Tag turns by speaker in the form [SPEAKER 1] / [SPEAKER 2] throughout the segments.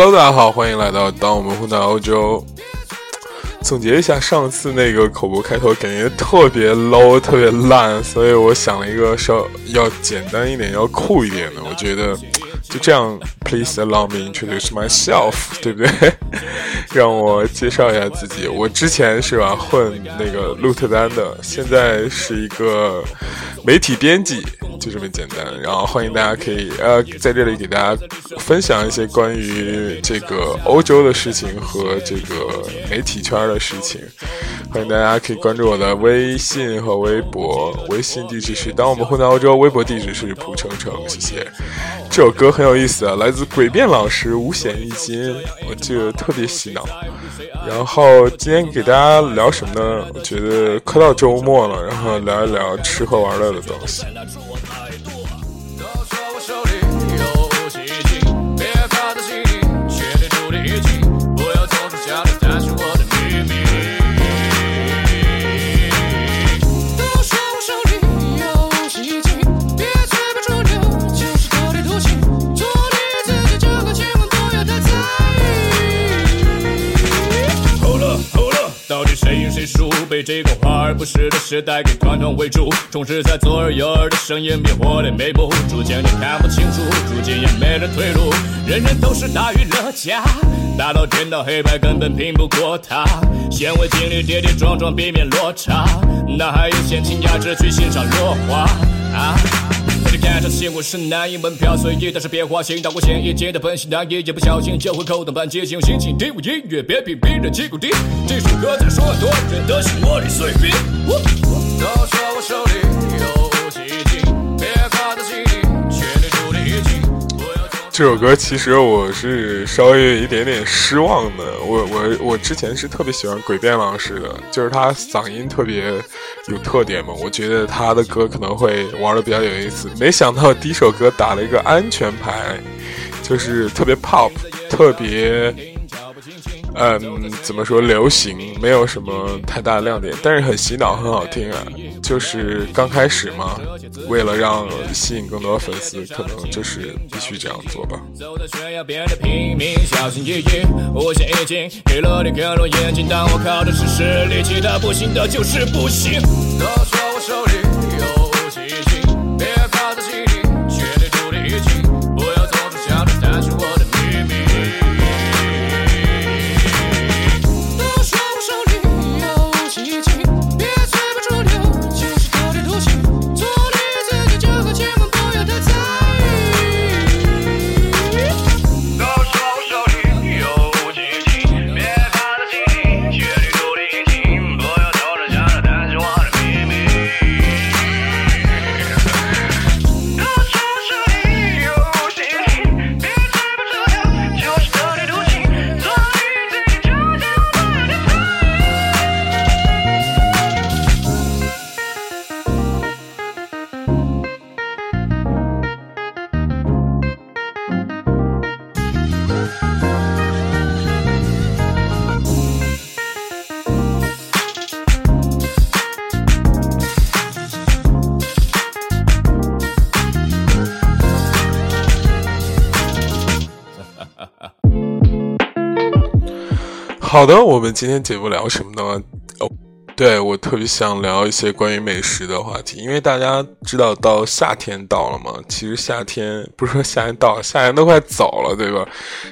[SPEAKER 1] Hello，大家好，欢迎来到当我们混到欧洲。总结一下上次那个口播开头，感觉特别 low，特别烂，所以我想了一个稍要简单一点、要酷一点的。我觉得就这样，Please allow me introduce myself，对不对？让我介绍一下自己。我之前是吧混那个鹿特丹的，现在是一个媒体编辑。就这么简单，然后欢迎大家可以呃在这里给大家分享一些关于这个欧洲的事情和这个媒体圈的事情。欢迎大家可以关注我的微信和微博，微信地址是当我们混在欧洲，微博地址是蒲程程，谢谢。这首歌很有意思啊，来自诡辩老师五险一金，我记得特别洗脑。然后今天给大家聊什么呢？我觉得快到周末了，然后聊一聊吃喝玩乐的东西。
[SPEAKER 2] 这个华而不实的时代给团团围住，充斥在左耳右耳的声音比火的眉目，逐渐你看不清楚，逐渐也没了退路。人人都是大娱乐家，大到颠倒黑白根本拼不过他。先为经历跌跌撞撞，避免落差，那还有闲情雅致去欣赏落花啊。看场新闻是男一门票，随意但是别花心。到过现役界的本性难移，一不小心就会扣动扳机，请。用心情听我音乐，别比别人气鼓低。这首歌在说很多人的心窝里碎冰。都说我手里
[SPEAKER 1] 这首歌其实我是稍微有一点点失望的。我我我之前是特别喜欢鬼辩老师的，就是他嗓音特别有特点嘛。我觉得他的歌可能会玩的比较有意思。没想到第一首歌打了一个安全牌，就是特别 pop，特别。嗯，怎么说流行，没有什么太大的亮点，但是很洗脑，很好听啊。就是刚开始嘛，为了让吸引更多粉丝，可能就是必须这样做吧。好的，我们今天节目聊什么呢？哦，对我特别想聊一些关于美食的话题，因为大家知道到夏天到了嘛。其实夏天不是说夏天到了，夏天都快走了，对吧？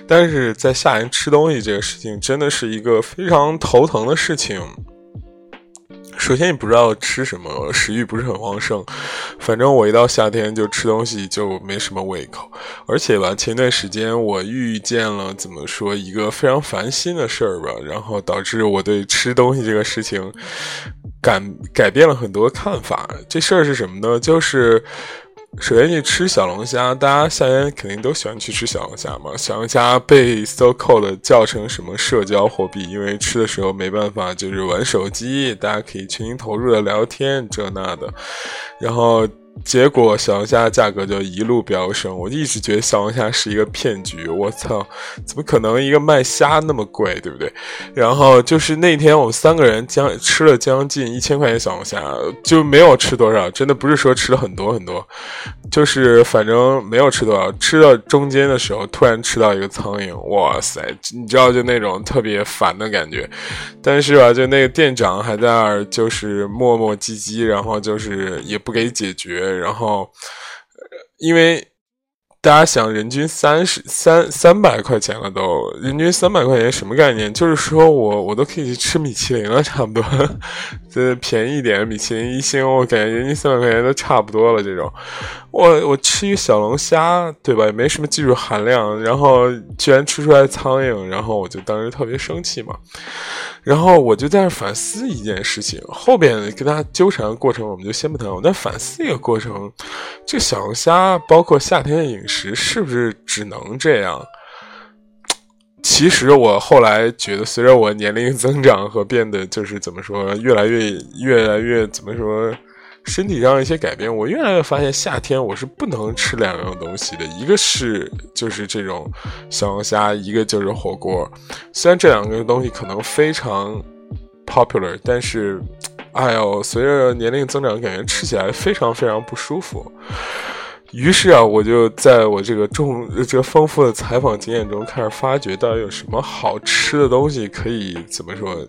[SPEAKER 1] 但是在夏天吃东西这个事情，真的是一个非常头疼的事情。首先，你不知道吃什么，食欲不是很旺盛。反正我一到夏天就吃东西就没什么胃口。而且吧，前段时间我遇见了怎么说一个非常烦心的事儿吧，然后导致我对吃东西这个事情改改变了很多看法。这事儿是什么呢？就是。首先去吃小龙虾，大家夏天肯定都喜欢去吃小龙虾嘛。小龙虾被 SoCo 的叫成什么社交货币，因为吃的时候没办法，就是玩手机，大家可以全心投入的聊天这那的。然后结果小龙虾价格就一路飙升，我一直觉得小龙虾是一个骗局。我操，怎么可能一个卖虾那么贵，对不对？然后就是那天我们三个人将吃了将近一千块钱小龙虾，就没有吃多少，真的不是说吃了很多很多，就是反正没有吃多少。吃到中间的时候，突然吃到一个苍蝇，哇塞，你知道就那种特别烦的感觉。但是吧，就那个店长还在那儿就是磨磨唧唧，然后就是也不给解决。然后，因为大家想，人均三十三三百块钱了，都人均三百块钱什么概念？就是说我我都可以去吃米其林了，差不多，这便宜一点，米其林一星，我感觉人均三百块钱都差不多了。这种，我我吃一小龙虾，对吧？也没什么技术含量，然后居然吃出来苍蝇，然后我就当时特别生气嘛。然后我就在那反思一件事情，后边跟他纠缠的过程我们就先不谈。我在反思一个过程，这小龙虾包括夏天的饮食是不是只能这样？其实我后来觉得，随着我年龄增长和变得就是怎么说，越来越越来越怎么说。身体上一些改变，我越来越发现夏天我是不能吃两样东西的，一个是就是这种小龙虾，一个就是火锅。虽然这两个东西可能非常 popular，但是，哎呦，随着年龄增长，感觉吃起来非常非常不舒服。于是啊，我就在我这个重这个丰富的采访经验中，开始发掘到底有什么好吃的东西可以怎么说。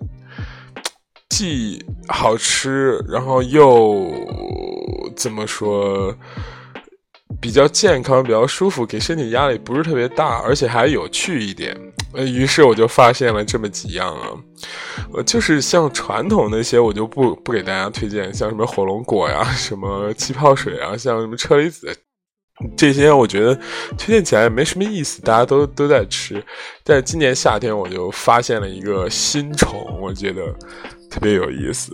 [SPEAKER 1] 既好吃，然后又怎么说，比较健康，比较舒服，给身体压力不是特别大，而且还有趣一点。于是我就发现了这么几样啊，呃，就是像传统那些，我就不不给大家推荐，像什么火龙果呀，什么气泡水啊，像什么车厘子这些，我觉得推荐起来也没什么意思，大家都都在吃。但今年夏天，我就发现了一个新宠，我觉得。特别有意思。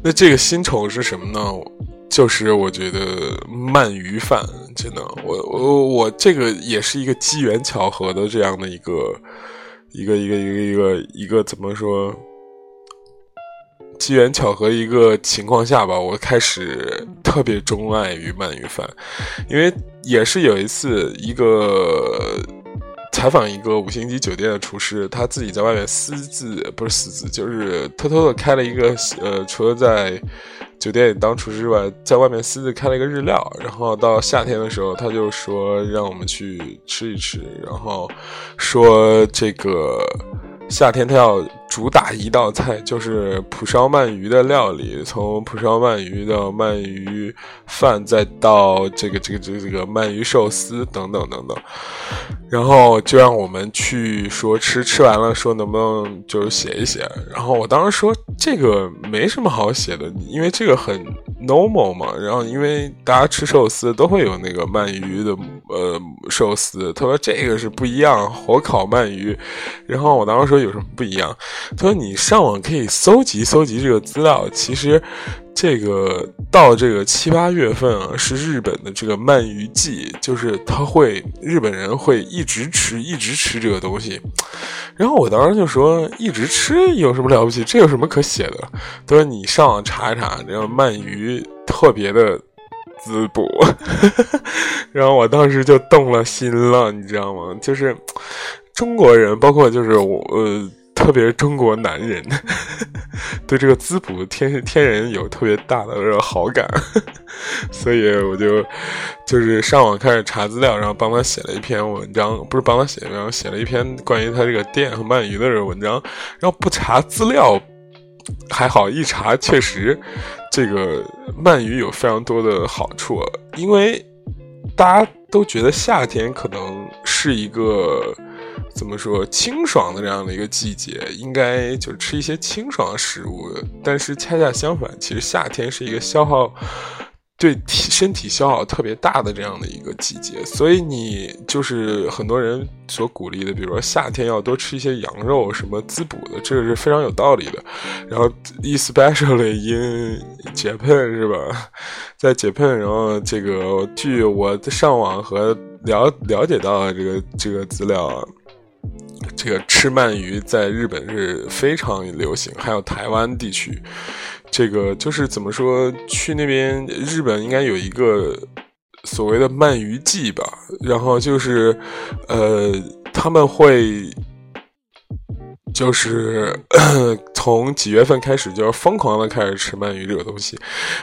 [SPEAKER 1] 那这个新宠是什么呢？就是我觉得鳗鱼饭，真的，我我我这个也是一个机缘巧合的这样的一个一个一个一个一个一个怎么说？机缘巧合一个情况下吧，我开始特别钟爱于鳗鱼饭，因为也是有一次一个采访一个五星级酒店的厨师，他自己在外面私自不是私自，就是偷偷的开了一个呃，除了在酒店里当厨师之外，在外面私自开了一个日料，然后到夏天的时候，他就说让我们去吃一吃，然后说这个夏天他要。主打一道菜就是蒲烧鳗鱼的料理，从蒲烧鳗鱼到鳗鱼饭，再到这个这个这个这个鳗鱼寿司等等等等，然后就让我们去说吃，吃完了说能不能就是写一写。然后我当时说这个没什么好写的，因为这个很 normal 嘛。然后因为大家吃寿司都会有那个鳗鱼的呃寿司，他说这个是不一样，火烤鳗鱼。然后我当时说有什么不一样？他说：“你上网可以搜集搜集这个资料。其实，这个到这个七八月份啊，是日本的这个鳗鱼季，就是他会日本人会一直吃，一直吃这个东西。然后我当时就说，一直吃有什么了不起？这有什么可写的？他说你上网查一查，这个鳗鱼特别的滋补。然后我当时就动了心了，你知道吗？就是中国人，包括就是我呃。”特别是中国男人 对这个滋补天天人有特别大的这个好感，所以我就就是上网开始查资料，然后帮他写了一篇文章，不是帮他写，然后写了一篇关于他这个店和鳗鱼的这个文章。然后不查资料还好，一查确实这个鳗鱼有非常多的好处，因为大家都觉得夏天可能是一个。怎么说清爽的这样的一个季节，应该就是吃一些清爽的食物。但是恰恰相反，其实夏天是一个消耗对体身体消耗特别大的这样的一个季节。所以你就是很多人所鼓励的，比如说夏天要多吃一些羊肉，什么滋补的，这个是非常有道理的。然后，especially in Japan 是吧？在 Japan，然后这个据我上网和了了解到的这个这个资料啊。这个吃鳗鱼在日本是非常流行，还有台湾地区，这个就是怎么说，去那边日本应该有一个所谓的鳗鱼季吧，然后就是呃他们会。就是 从几月份开始，就是疯狂的开始吃鳗鱼这个东西。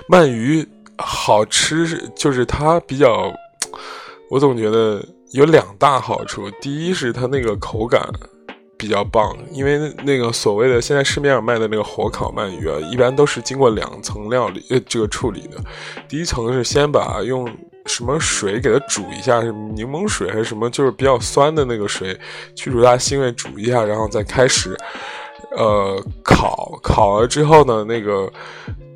[SPEAKER 1] 鳗鱼好吃，就是它比较，我总觉得有两大好处。第一是它那个口感比较棒，因为那个所谓的现在市面上卖的那个火烤鳗鱼啊，一般都是经过两层料理呃这个处理的。第一层是先把用。什么水给它煮一下？是柠檬水还是什么？就是比较酸的那个水，去除它腥味，煮一下，然后再开始，呃，烤。烤了之后呢，那个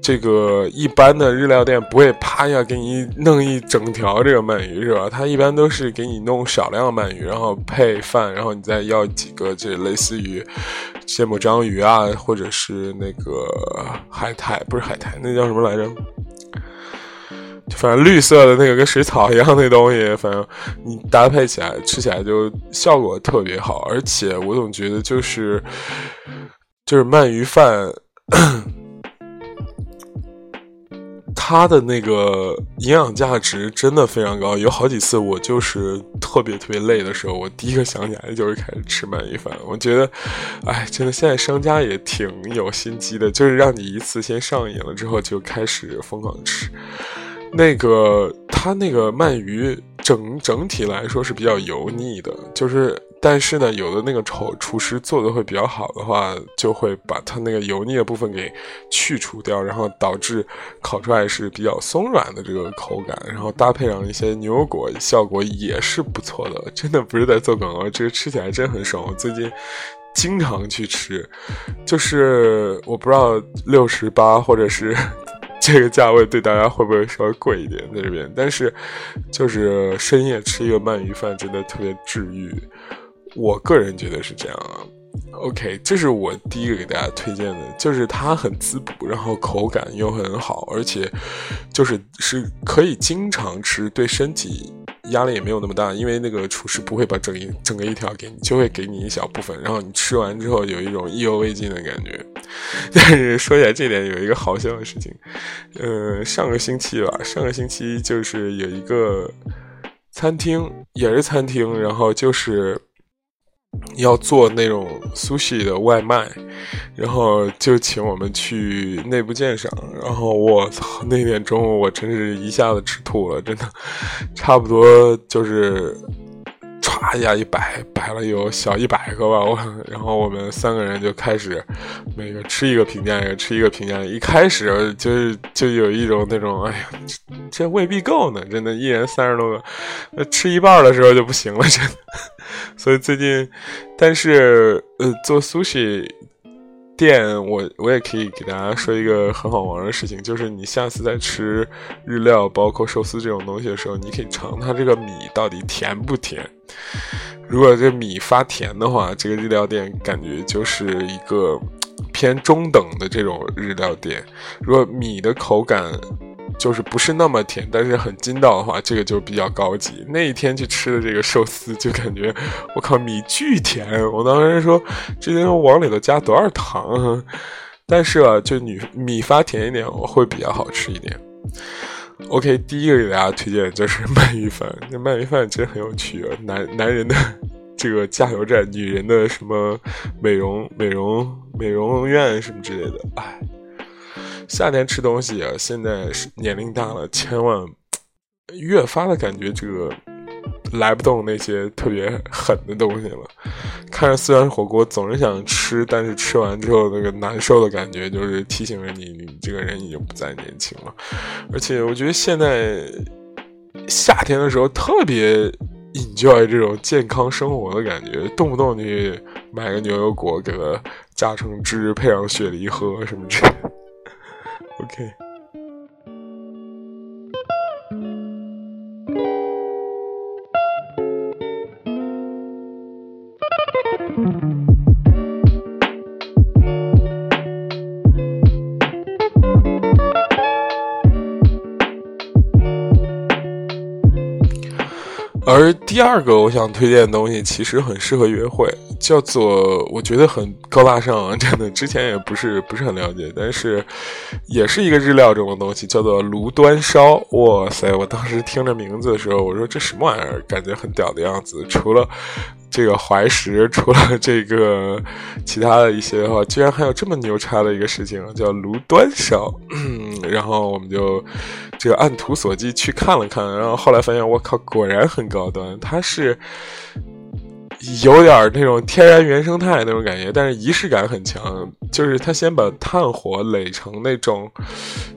[SPEAKER 1] 这个一般的日料店不会啪一下给你弄一整条这个鳗鱼，是吧？它一般都是给你弄少量鳗鱼，然后配饭，然后你再要几个这类似于芥末章鱼啊，或者是那个海苔，不是海苔，那叫什么来着？反正绿色的那个跟水草一样那东西，反正你搭配起来吃起来就效果特别好，而且我总觉得就是 就是鳗鱼饭，它的那个营养价值真的非常高。有好几次我就是特别特别累的时候，我第一个想起来就是开始吃鳗鱼饭。我觉得，哎，真的现在商家也挺有心机的，就是让你一次先上瘾了之后就开始疯狂吃。那个，它那个鳗鱼整整体来说是比较油腻的，就是，但是呢，有的那个厨厨师做的会比较好的话，就会把它那个油腻的部分给去除掉，然后导致烤出来是比较松软的这个口感，然后搭配上一些牛油果，效果也是不错的。真的不是在做广告，这个吃起来真很爽。我最近经常去吃，就是我不知道六十八或者是。这个价位对大家会不会稍微贵一点在这边？但是，就是深夜吃一个鳗鱼饭真的特别治愈，我个人觉得是这样啊。OK，这是我第一个给大家推荐的，就是它很滋补，然后口感又很好，而且就是是可以经常吃，对身体。压力也没有那么大，因为那个厨师不会把整一整个一条给你，就会给你一小部分，然后你吃完之后有一种意犹未尽的感觉。但是说起来这点有一个好笑的事情，呃，上个星期吧，上个星期就是有一个餐厅，也是餐厅，然后就是。要做那种 sushi 的外卖，然后就请我们去内部鉴赏。然后我操，那天中午我真是一下子吃吐了，真的，差不多就是。哎呀一摆，摆了有小一百个吧，我然后我们三个人就开始，每个吃一个评价一个，吃一个评价。一开始就就有一种那种，哎呀，这未必够呢，真的，一人三十多个，吃一半的时候就不行了，真的。所以最近，但是呃，做 sushi。店，我我也可以给大家说一个很好玩的事情，就是你下次在吃日料，包括寿司这种东西的时候，你可以尝它这个米到底甜不甜。如果这米发甜的话，这个日料店感觉就是一个偏中等的这种日料店。如果米的口感，就是不是那么甜，但是很筋道的话，这个就比较高级。那一天去吃的这个寿司，就感觉我靠，米巨甜！我当时说，这些往里头加多少糖？但是啊，就米米发甜一点，我会比较好吃一点。OK，第一个给大家推荐的就是鳗鱼饭。那鳗鱼饭真很有趣啊，男男人的这个加油站，女人的什么美容美容美容院什么之类的，哎。夏天吃东西啊，现在年龄大了，千万越发的感觉这个来不动那些特别狠的东西了。看着虽然火锅总是想吃，但是吃完之后那个难受的感觉，就是提醒着你，你这个人已经不再年轻了。而且我觉得现在夏天的时候特别 enjoy 这种健康生活的感觉，动不动你买个牛油果给它榨成汁，配上雪梨喝什么之类的。OK。而第二个我想推荐的东西，其实很适合约会，叫做我觉得很高大上啊，真的，之前也不是不是很了解，但是也是一个日料中的东西，叫做炉端烧。哇塞！我当时听着名字的时候，我说这什么玩意儿，感觉很屌的样子。除了这个怀石，除了这个其他的一些的话，居然还有这么牛叉的一个事情，叫炉端烧。然后我们就这个按图索骥去看了看，然后后来发现，我靠，果然很高端。它是有点那种天然原生态那种感觉，但是仪式感很强。就是他先把炭火垒成那种。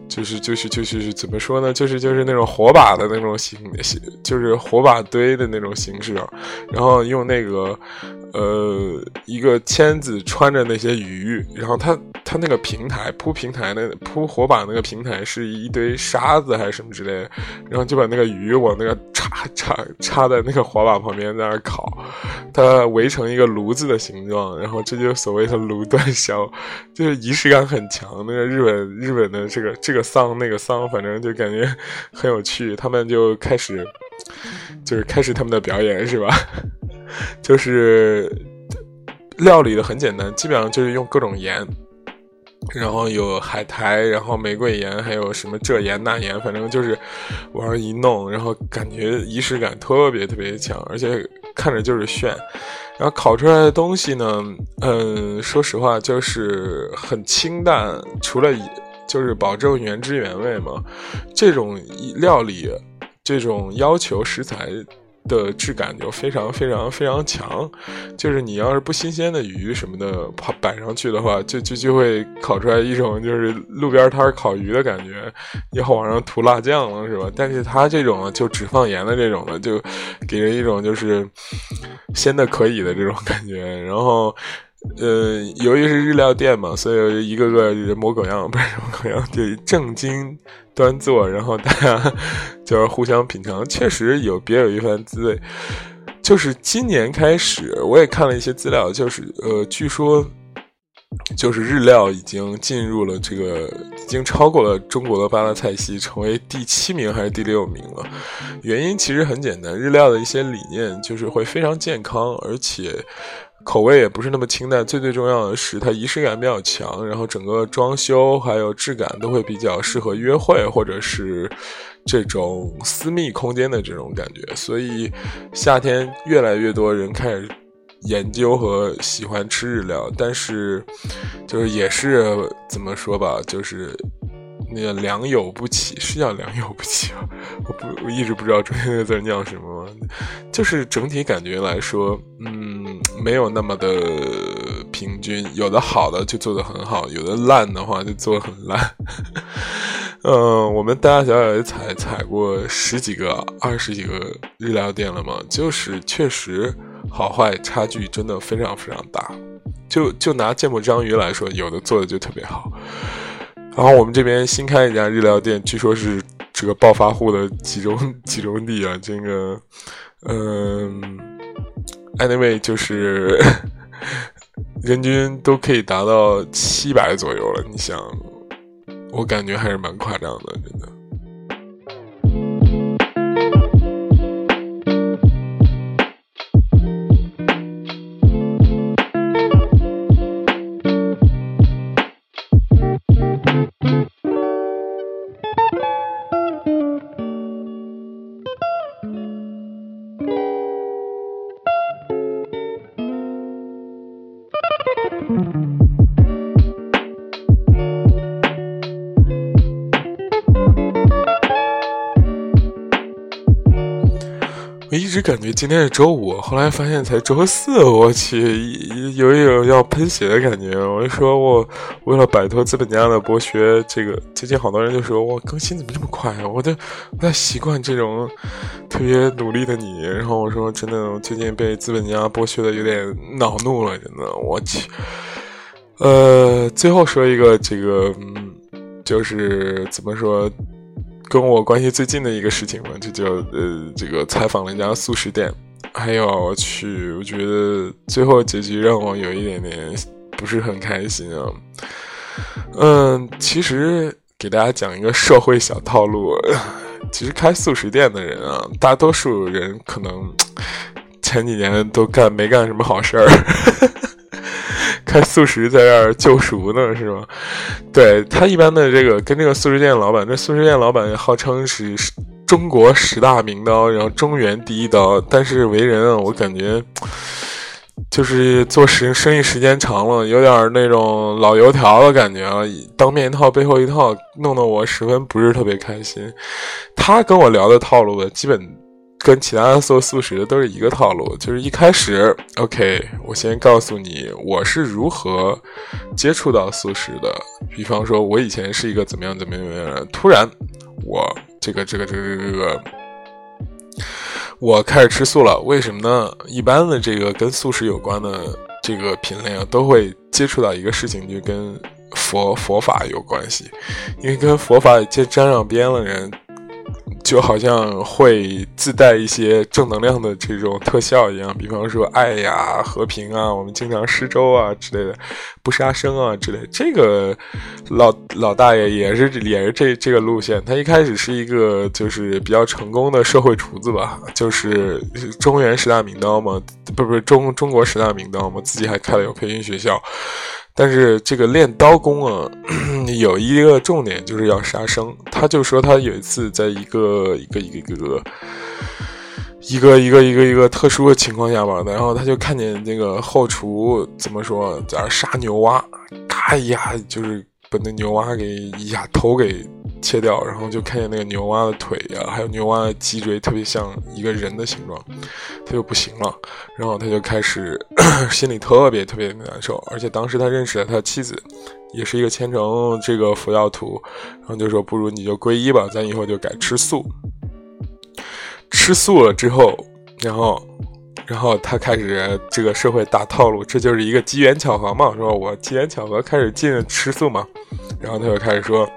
[SPEAKER 1] 就是就是就是怎么说呢？就是就是那种火把的那种形形，就是火把堆的那种形式，然后用那个呃一个签子穿着那些鱼，然后他它那个平台铺平台那铺火把那个平台是一堆沙子还是什么之类的，然后就把那个鱼往那个插插插在那个火把旁边在那烤，它围成一个炉子的形状，然后这就所谓的炉端烧，就是仪式感很强。那个日本 日本的这个这个。丧那个丧，反正就感觉很有趣。他们就开始，就是开始他们的表演，是吧？就是料理的很简单，基本上就是用各种盐，然后有海苔，然后玫瑰盐，还有什么这盐那盐，反正就是往上一弄，然后感觉仪式感特别特别强，而且看着就是炫。然后烤出来的东西呢，嗯，说实话就是很清淡，除了。就是保证原汁原味嘛，这种料理，这种要求食材的质感就非常非常非常强。就是你要是不新鲜的鱼什么的摆摆上去的话，就就就会烤出来一种就是路边摊烤鱼的感觉，要往上涂辣酱了是吧？但是它这种就只放盐的这种的，就给人一种就是鲜的可以的这种感觉，然后。呃，由于是日料店嘛，所以一个个人模狗样，不是人模狗样，就正襟端坐，然后大家 就是互相品尝，确实有别有一番滋味。就是今年开始，我也看了一些资料，就是呃，据说就是日料已经进入了这个，已经超过了中国的八大菜系，成为第七名还是第六名了。原因其实很简单，日料的一些理念就是会非常健康，而且。口味也不是那么清淡，最最重要的是它仪式感比较强，然后整个装修还有质感都会比较适合约会或者是这种私密空间的这种感觉，所以夏天越来越多人开始研究和喜欢吃日料，但是就是也是怎么说吧，就是。那个良莠不齐是叫良莠不齐吗？我不我一直不知道中间那个字念什么，就是整体感觉来说，嗯，没有那么的平均，有的好的就做的很好，有的烂的话就做的很烂。嗯，我们大大小小也踩踩过十几个、二十几个日料店了嘛，就是确实好坏差距真的非常非常大。就就拿芥末章鱼来说，有的做的就特别好。然后我们这边新开一家日料店，据说是这个暴发户的集中 集中地啊。这个，嗯，anyway，就是 人均都可以达到七百左右了。你想，我感觉还是蛮夸张的，真的。感觉今天是周五，后来发现才周四。我去，有一种要喷血的感觉。我就说我为了摆脱资本家的剥削，这个最近好多人就说我更新怎么这么快啊？我都不太习惯这种特别努力的你。然后我说真的，最近被资本家剥削的有点恼怒了，真的。我去，呃，最后说一个这个，嗯，就是怎么说？跟我关系最近的一个事情嘛，就就呃，这个采访了一家素食店，还有去，我觉得最后结局让我有一点点不是很开心啊。嗯，其实给大家讲一个社会小套路，其实开素食店的人啊，大多数人可能前几年都干没干什么好事儿，开素食在这儿救赎呢，是吗？对他一般的这个跟这个素食店老板，这素食店老板号称是中国十大名刀，然后中原第一刀，但是为人啊，我感觉。就是做时生意时间长了，有点那种老油条的感觉啊，当面一套背后一套，弄得我十分不是特别开心。他跟我聊的套路的基本跟其他做素食的都是一个套路，就是一开始，OK，我先告诉你我是如何接触到素食的。比方说，我以前是一个怎么样怎么样怎么样，突然我这个这个这个这个。我开始吃素了，为什么呢？一般的这个跟素食有关的这个品类啊，都会接触到一个事情，就跟佛佛法有关系，因为跟佛法接沾上边的人。就好像会自带一些正能量的这种特效一样，比方说爱呀、和平啊，我们经常施粥啊之类的，不杀生啊之类。这个老老大爷也是也是这这个路线。他一开始是一个就是比较成功的社会厨子吧，就是中原十大名刀嘛，不不是中中国十大名刀嘛，自己还开了有培训学校。但是这个练刀工啊，有一个重点就是要杀生。他就说他有一次在一个一个一个一个一个一个一个一个特殊的情况下吧，然后他就看见那个后厨怎么说在那杀牛蛙，咔一下就是把那牛蛙给一下头给。切掉，然后就看见那个牛蛙的腿呀，还有牛蛙的脊椎，特别像一个人的形状，他就不行了，然后他就开始 心里特别特别难受，而且当时他认识了他妻子，也是一个虔诚这个佛教徒，然后就说不如你就皈依吧，咱以后就改吃素。吃素了之后，然后，然后他开始这个社会大套路，这就是一个机缘巧合嘛，说我机缘巧合开始进吃素嘛，然后他就开始说。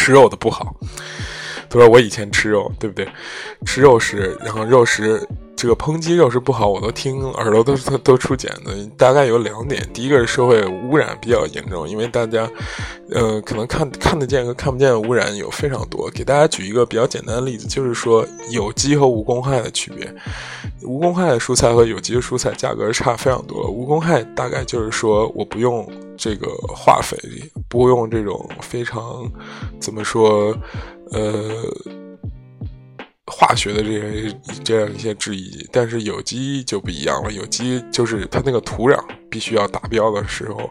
[SPEAKER 1] 吃肉的不好，他说我以前吃肉，对不对？吃肉食，然后肉食这个抨击肉食不好，我都听耳朵都都都出茧的。大概有两点，第一个是社会污染比较严重，因为大家，呃，可能看看得见和看不见的污染有非常多。给大家举一个比较简单的例子，就是说有机和无公害的区别。无公害的蔬菜和有机的蔬菜价格差非常多。无公害大概就是说我不用。这个化肥不用这种非常怎么说呃化学的这些这样一些质疑，但是有机就不一样了。有机就是它那个土壤必须要达标的时候，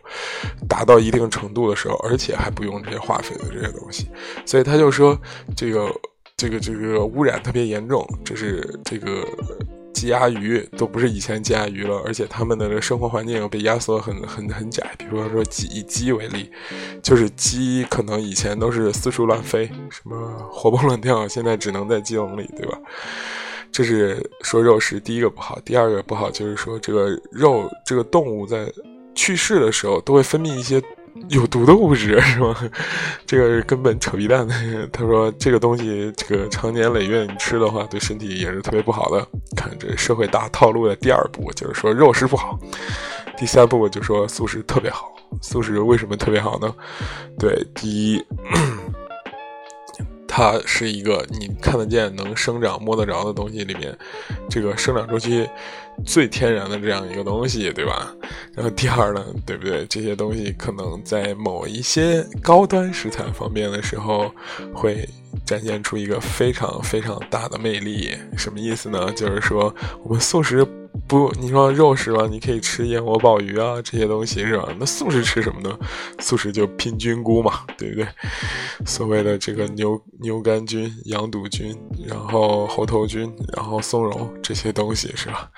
[SPEAKER 1] 达到一定程度的时候，而且还不用这些化肥的这些东西，所以他就说这个这个这个污染特别严重，这是这个。鸡鸭鱼都不是以前鸡鸭鱼了，而且他们的生活环境被压缩很很很窄。比如说鸡，以鸡为例，就是鸡可能以前都是四处乱飞，什么活蹦乱跳，现在只能在鸡笼里，对吧？这是说肉食第一个不好，第二个不好就是说这个肉这个动物在去世的时候都会分泌一些。有毒的物质是吗？这个根本扯皮蛋。他说这个东西，这个长年累月你吃的话，对身体也是特别不好的。看这社会大套路的第二步就是说肉食不好，第三步就说素食特别好。素食为什么特别好呢？对，第一。它是一个你看得见、能生长、摸得着的东西里面，这个生长周期最天然的这样一个东西，对吧？然后第二呢，对不对？这些东西可能在某一些高端食材方面的时候，会展现出一个非常非常大的魅力。什么意思呢？就是说我们素食。不，你说肉食吧，你可以吃燕窝、鲍鱼啊这些东西是吧？那素食吃什么呢？素食就拼菌菇嘛，对不对？所谓的这个牛牛肝菌、羊肚菌，然后猴头菌，然后松茸这些东西是吧？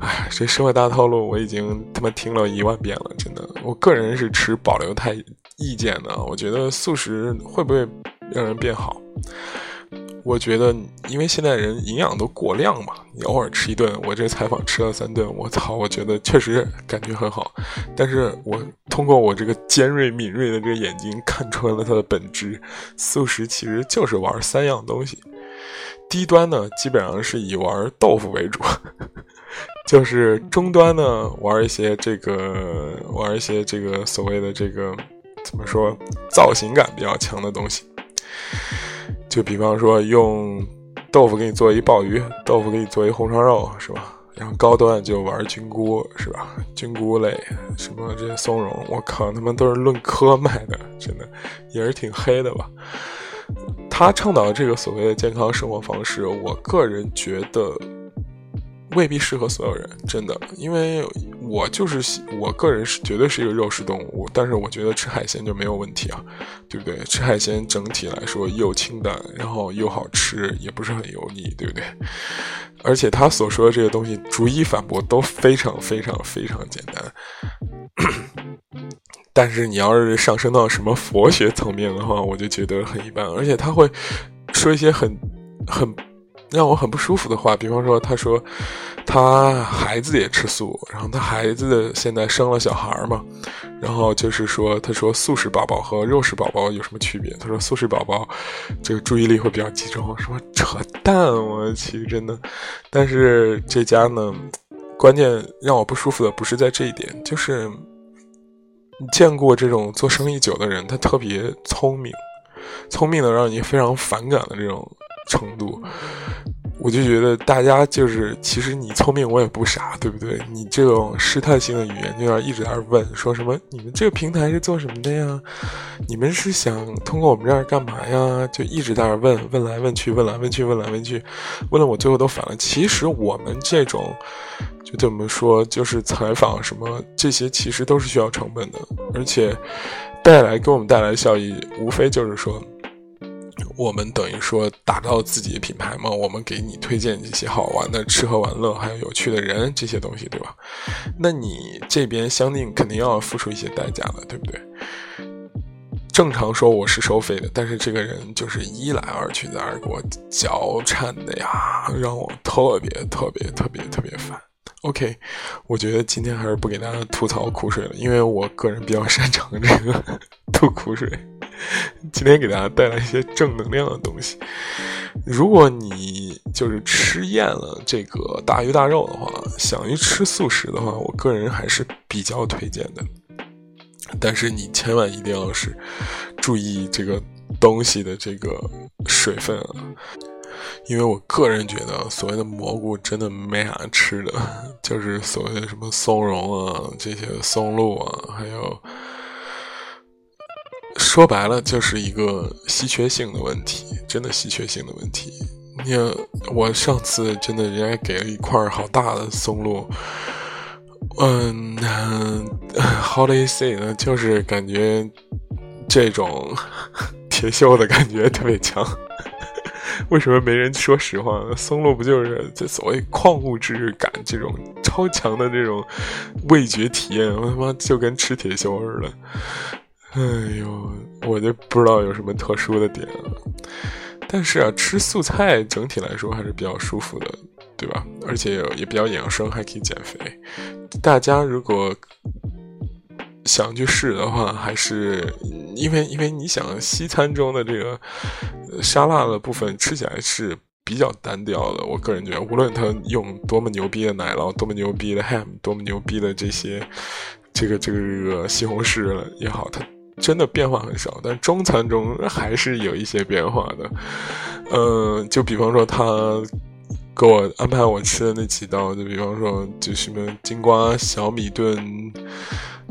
[SPEAKER 1] 哎，这社会大套路我已经他妈听了一万遍了，真的。我个人是持保留态意见的，我觉得素食会不会让人变好？我觉得，因为现在人营养都过量嘛，你偶尔吃一顿，我这采访吃了三顿，我操，我觉得确实感觉很好。但是我通过我这个尖锐敏锐的这个眼睛看穿了它的本质，素食其实就是玩三样东西。低端呢，基本上是以玩豆腐为主，就是中端呢，玩一些这个玩一些这个所谓的这个怎么说造型感比较强的东西。就比方说用豆腐给你做一鲍鱼，豆腐给你做一红烧肉，是吧？然后高端就玩菌菇，是吧？菌菇类，什么这些松茸，我靠，他们都是论颗卖的，真的也是挺黑的吧？他倡导这个所谓的健康生活方式，我个人觉得。未必适合所有人，真的，因为我就是我个人是绝对是一个肉食动物，但是我觉得吃海鲜就没有问题啊，对不对？吃海鲜整体来说又清淡，然后又好吃，也不是很油腻，对不对？而且他所说的这些东西，逐一反驳都非常非常非常简单。但是你要是上升到什么佛学层面的话，我就觉得很一般，而且他会说一些很很。让我很不舒服的话，比方说，他说他孩子也吃素，然后他孩子现在生了小孩嘛，然后就是说，他说素食宝宝和肉食宝宝有什么区别？他说素食宝宝这个注意力会比较集中，说扯淡，我去，真的。但是这家呢，关键让我不舒服的不是在这一点，就是你见过这种做生意久的人，他特别聪明，聪明的让你非常反感的这种。程度，我就觉得大家就是，其实你聪明，我也不傻，对不对？你这种试探性的语言就要一直在那问，说什么你们这个平台是做什么的呀？你们是想通过我们这儿干嘛呀？就一直在那问，问来问去，问来问去，问来问去，问了我最后都烦了。其实我们这种，就怎么说，就是采访什么这些，其实都是需要成本的，而且带来给我们带来的效益，无非就是说。我们等于说打造自己的品牌嘛，我们给你推荐这些好玩的吃喝玩乐，还有有趣的人这些东西，对吧？那你这边相应肯定要付出一些代价了，对不对？正常说我是收费的，但是这个人就是一来二去在那给我脚颤的呀，让我特别特别特别特别烦。OK，我觉得今天还是不给大家吐槽苦水了，因为我个人比较擅长这个 吐苦水。今天给大家带来一些正能量的东西。如果你就是吃厌了这个大鱼大肉的话，想去吃素食的话，我个人还是比较推荐的。但是你千万一定要是注意这个东西的这个水分啊。因为我个人觉得，所谓的蘑菇真的没啥吃的，就是所谓的什么松茸啊，这些松露啊，还有说白了就是一个稀缺性的问题，真的稀缺性的问题。你看，我上次真的人家给了一块好大的松露，嗯，how do you say 呢？就是感觉这种 铁锈的感觉特别强。为什么没人说实话呢？松露不就是这所谓矿物质感这种超强的这种味觉体验？我他妈就跟吃铁锈似的。哎呦，我就不知道有什么特殊的点。但是啊，吃素菜整体来说还是比较舒服的，对吧？而且也比较养生，还可以减肥。大家如果想去试的话，还是因为因为你想西餐中的这个沙拉的部分吃起来是比较单调的。我个人觉得，无论他用多么牛逼的奶酪、多么牛逼的 ham、多么牛逼的这些这个这个这个西红柿也好，它真的变化很少。但中餐中还是有一些变化的。嗯，就比方说他给我安排我吃的那几道，就比方说就什么金瓜小米炖。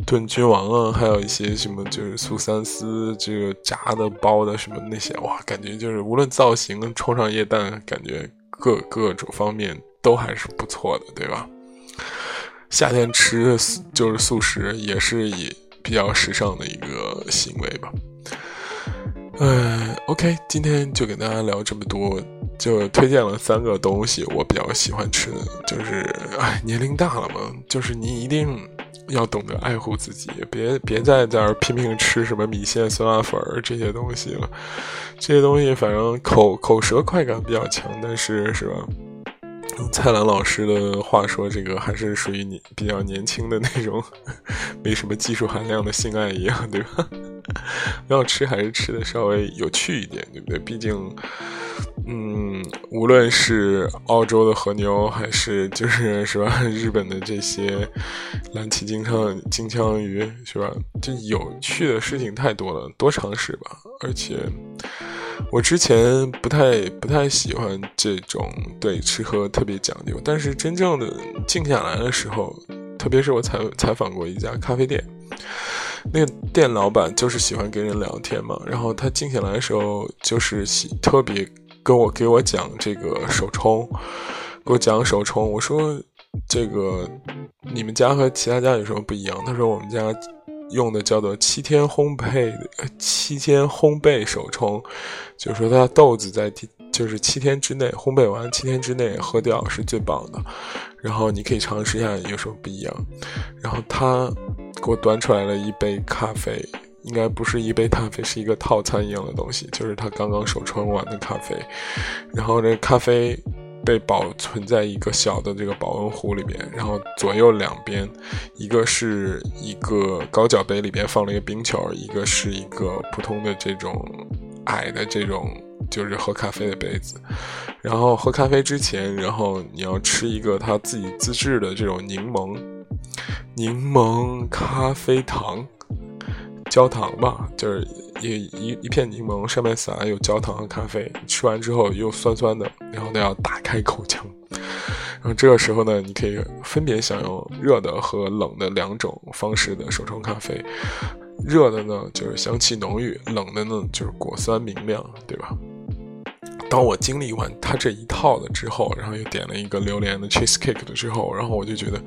[SPEAKER 1] 炖君王啊，还有一些什么就是素三丝，这个炸的、包的什么那些，哇，感觉就是无论造型、冲上液氮，感觉各各种方面都还是不错的，对吧？夏天吃就是素食，也是以比较时尚的一个行为吧。嗯，OK，今天就给大家聊这么多，就推荐了三个东西，我比较喜欢吃的，就是哎，年龄大了嘛，就是你一定。要懂得爱护自己，别别再在这拼命吃什么米线、酸辣粉儿这些东西了。这些东西反正口口舌快感比较强，但是是吧？蔡澜老师的话说，这个还是属于你比较年轻的那种，没什么技术含量的性爱一样，对吧？要吃还是吃的稍微有趣一点，对不对？毕竟。嗯，无论是澳洲的和牛，还是就是是吧，日本的这些蓝鳍金枪金枪鱼，是吧？这有趣的事情太多了，多尝试吧。而且我之前不太不太喜欢这种对吃喝特别讲究，但是真正的静下来的时候，特别是我采采访过一家咖啡店，那个店老板就是喜欢跟人聊天嘛，然后他静下来的时候就是喜特别跟我给我讲这个手冲，给我讲手冲，我说这个你们家和其他家有什么不一样？他说我们家。用的叫做七天烘焙，七天烘焙手冲，就是说它豆子在就是七天之内烘焙完，七天之内喝掉是最棒的。然后你可以尝试一下有什么不一样。然后他给我端出来了一杯咖啡，应该不是一杯咖啡，是一个套餐一样的东西，就是他刚刚手冲完的咖啡。然后这咖啡。被保存在一个小的这个保温壶里边，然后左右两边，一个是一个高脚杯里边放了一个冰球，一个是一个普通的这种矮的这种就是喝咖啡的杯子。然后喝咖啡之前，然后你要吃一个他自己自制的这种柠檬柠檬咖啡糖焦糖吧，就是。一一一片柠檬，上面撒有焦糖和咖啡，吃完之后又酸酸的，然后呢要打开口腔。然后这个时候呢，你可以分别享用热的和冷的两种方式的手冲咖啡。热的呢就是香气浓郁，冷的呢就是果酸明亮，对吧？当我经历完他这一套的之后，然后又点了一个榴莲的 cheese cake 的之后，然后我就觉得，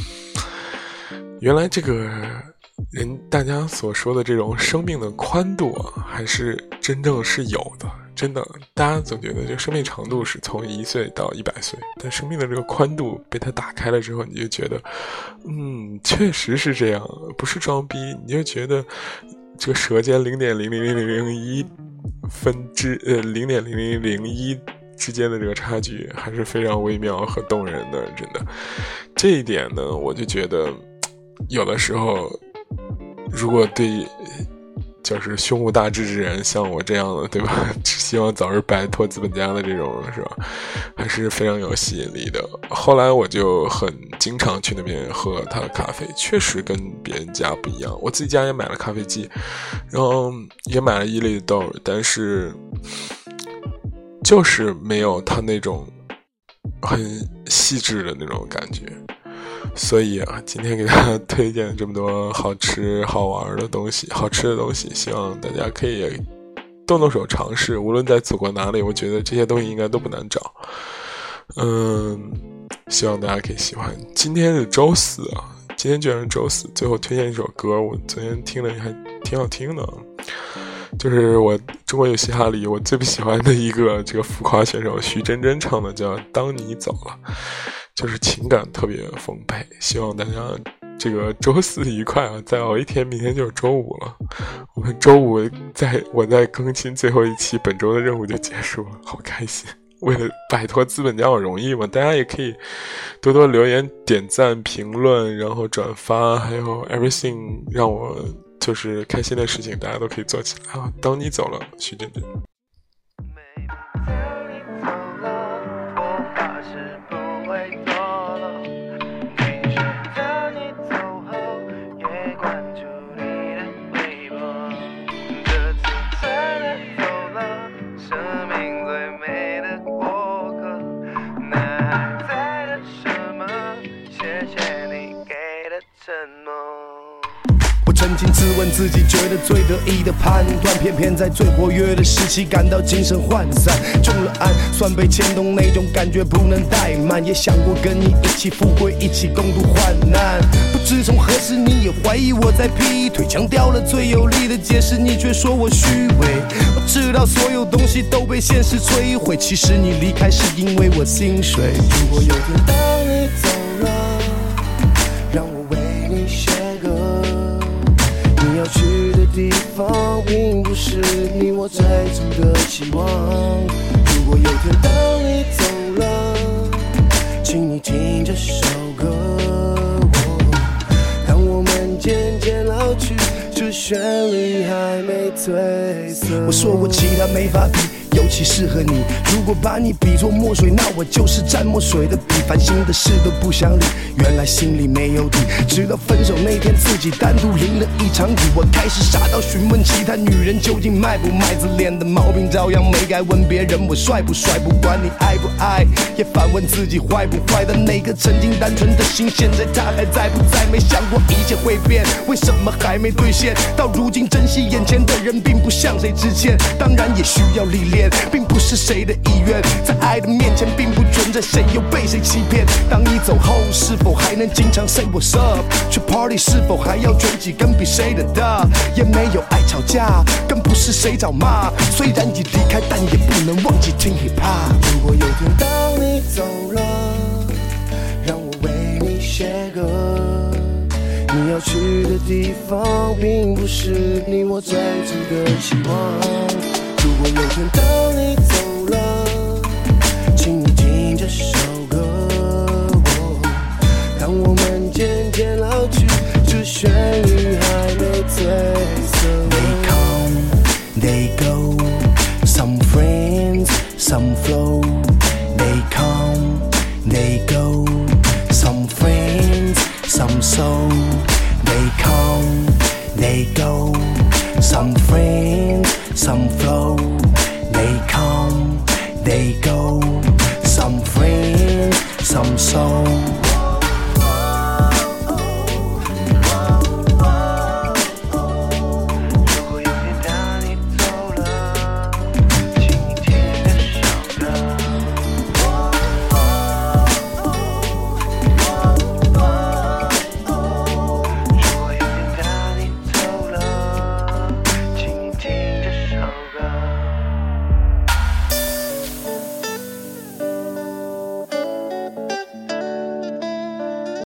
[SPEAKER 1] 原来这个。人大家所说的这种生命的宽度啊，还是真正是有的。真的，大家总觉得这生命长度是从一岁到一百岁，但生命的这个宽度被它打开了之后，你就觉得，嗯，确实是这样，不是装逼。你就觉得这个舌尖零点零零零零零一分之呃零点零零零一之间的这个差距还是非常微妙和动人的。真的，这一点呢，我就觉得有的时候。如果对，就是胸无大志之人，像我这样的，对吧？希望早日摆脱资本家的这种，是吧？还是非常有吸引力的。后来我就很经常去那边喝他的咖啡，确实跟别人家不一样。我自己家也买了咖啡机，然后也买了伊利豆，但是就是没有他那种很细致的那种感觉。所以啊，今天给大家推荐这么多好吃好玩的东西，好吃的东西，希望大家可以动动手尝试。无论在祖国哪里，我觉得这些东西应该都不难找。嗯，希望大家可以喜欢。今天是周四啊，今天居然是周四。最后推荐一首歌，我昨天听了还挺好听的，就是我中国有嘻哈里我最不喜欢的一个这个浮夸选手徐真真唱的，叫《当你走了》。就是情感特别丰沛，希望大家这个周四愉快啊！再熬一天，明天就是周五了。我们周五在我在更新最后一期，本周的任务就结束了，好开心！为了摆脱资本家，我容易吗？大家也可以多多留言、点赞、评论，然后转发，还有 everything 让我就是开心的事情，大家都可以做起来啊！当你走了，徐真真。
[SPEAKER 3] 问自己觉得最得意的判断，偏偏在最活跃的时期感到精神涣散。中了暗算被牵动，那种感觉不能怠慢。也想过跟你一起富贵，一起共度患难。不知从何时你也怀疑我在劈腿，强调了最有力的解释，你却说我虚伪。我知道所有东西都被现实摧毁，其实你离开是因为我薪水。如果有天当你走了，让我为你写。要去的地方，并不是你我最初的期望。如果有天当你走了，请你听这首歌，当我们渐渐老去，这旋律还没褪色。我说过其他没法比。尤其适合你。如果把你比作墨水，那我就是蘸墨水的笔。烦心的事都不想理，原来心里没有底。直到分手那天，自己单独淋了一场雨，我开始傻到询问其他女人究竟卖不卖，自恋的毛病照样没改。问别人我帅不帅，不管你爱不爱，也反问自己坏不坏的那个曾经单纯的心，现在他还在不在？没想过一切会变，为什么还没兑现？到如今珍惜眼前的人，并不向谁致歉，当然也需要历练，并不是谁的意愿，在爱的面前，并不存在谁又被谁欺骗。当你走后，是否还能经常 say what's up？去 party 是否还要卷几根比谁的大？也没有爱吵架，更不是谁找骂。虽然已离开，但也不能忘记听 hip hop。如果有天当你走了，让我为你写歌。你要去的地方，并不是你我最初的期望。如果有天当你走了，请你听这首歌。当我们渐渐老去，这旋律还没褪色。They come, they go,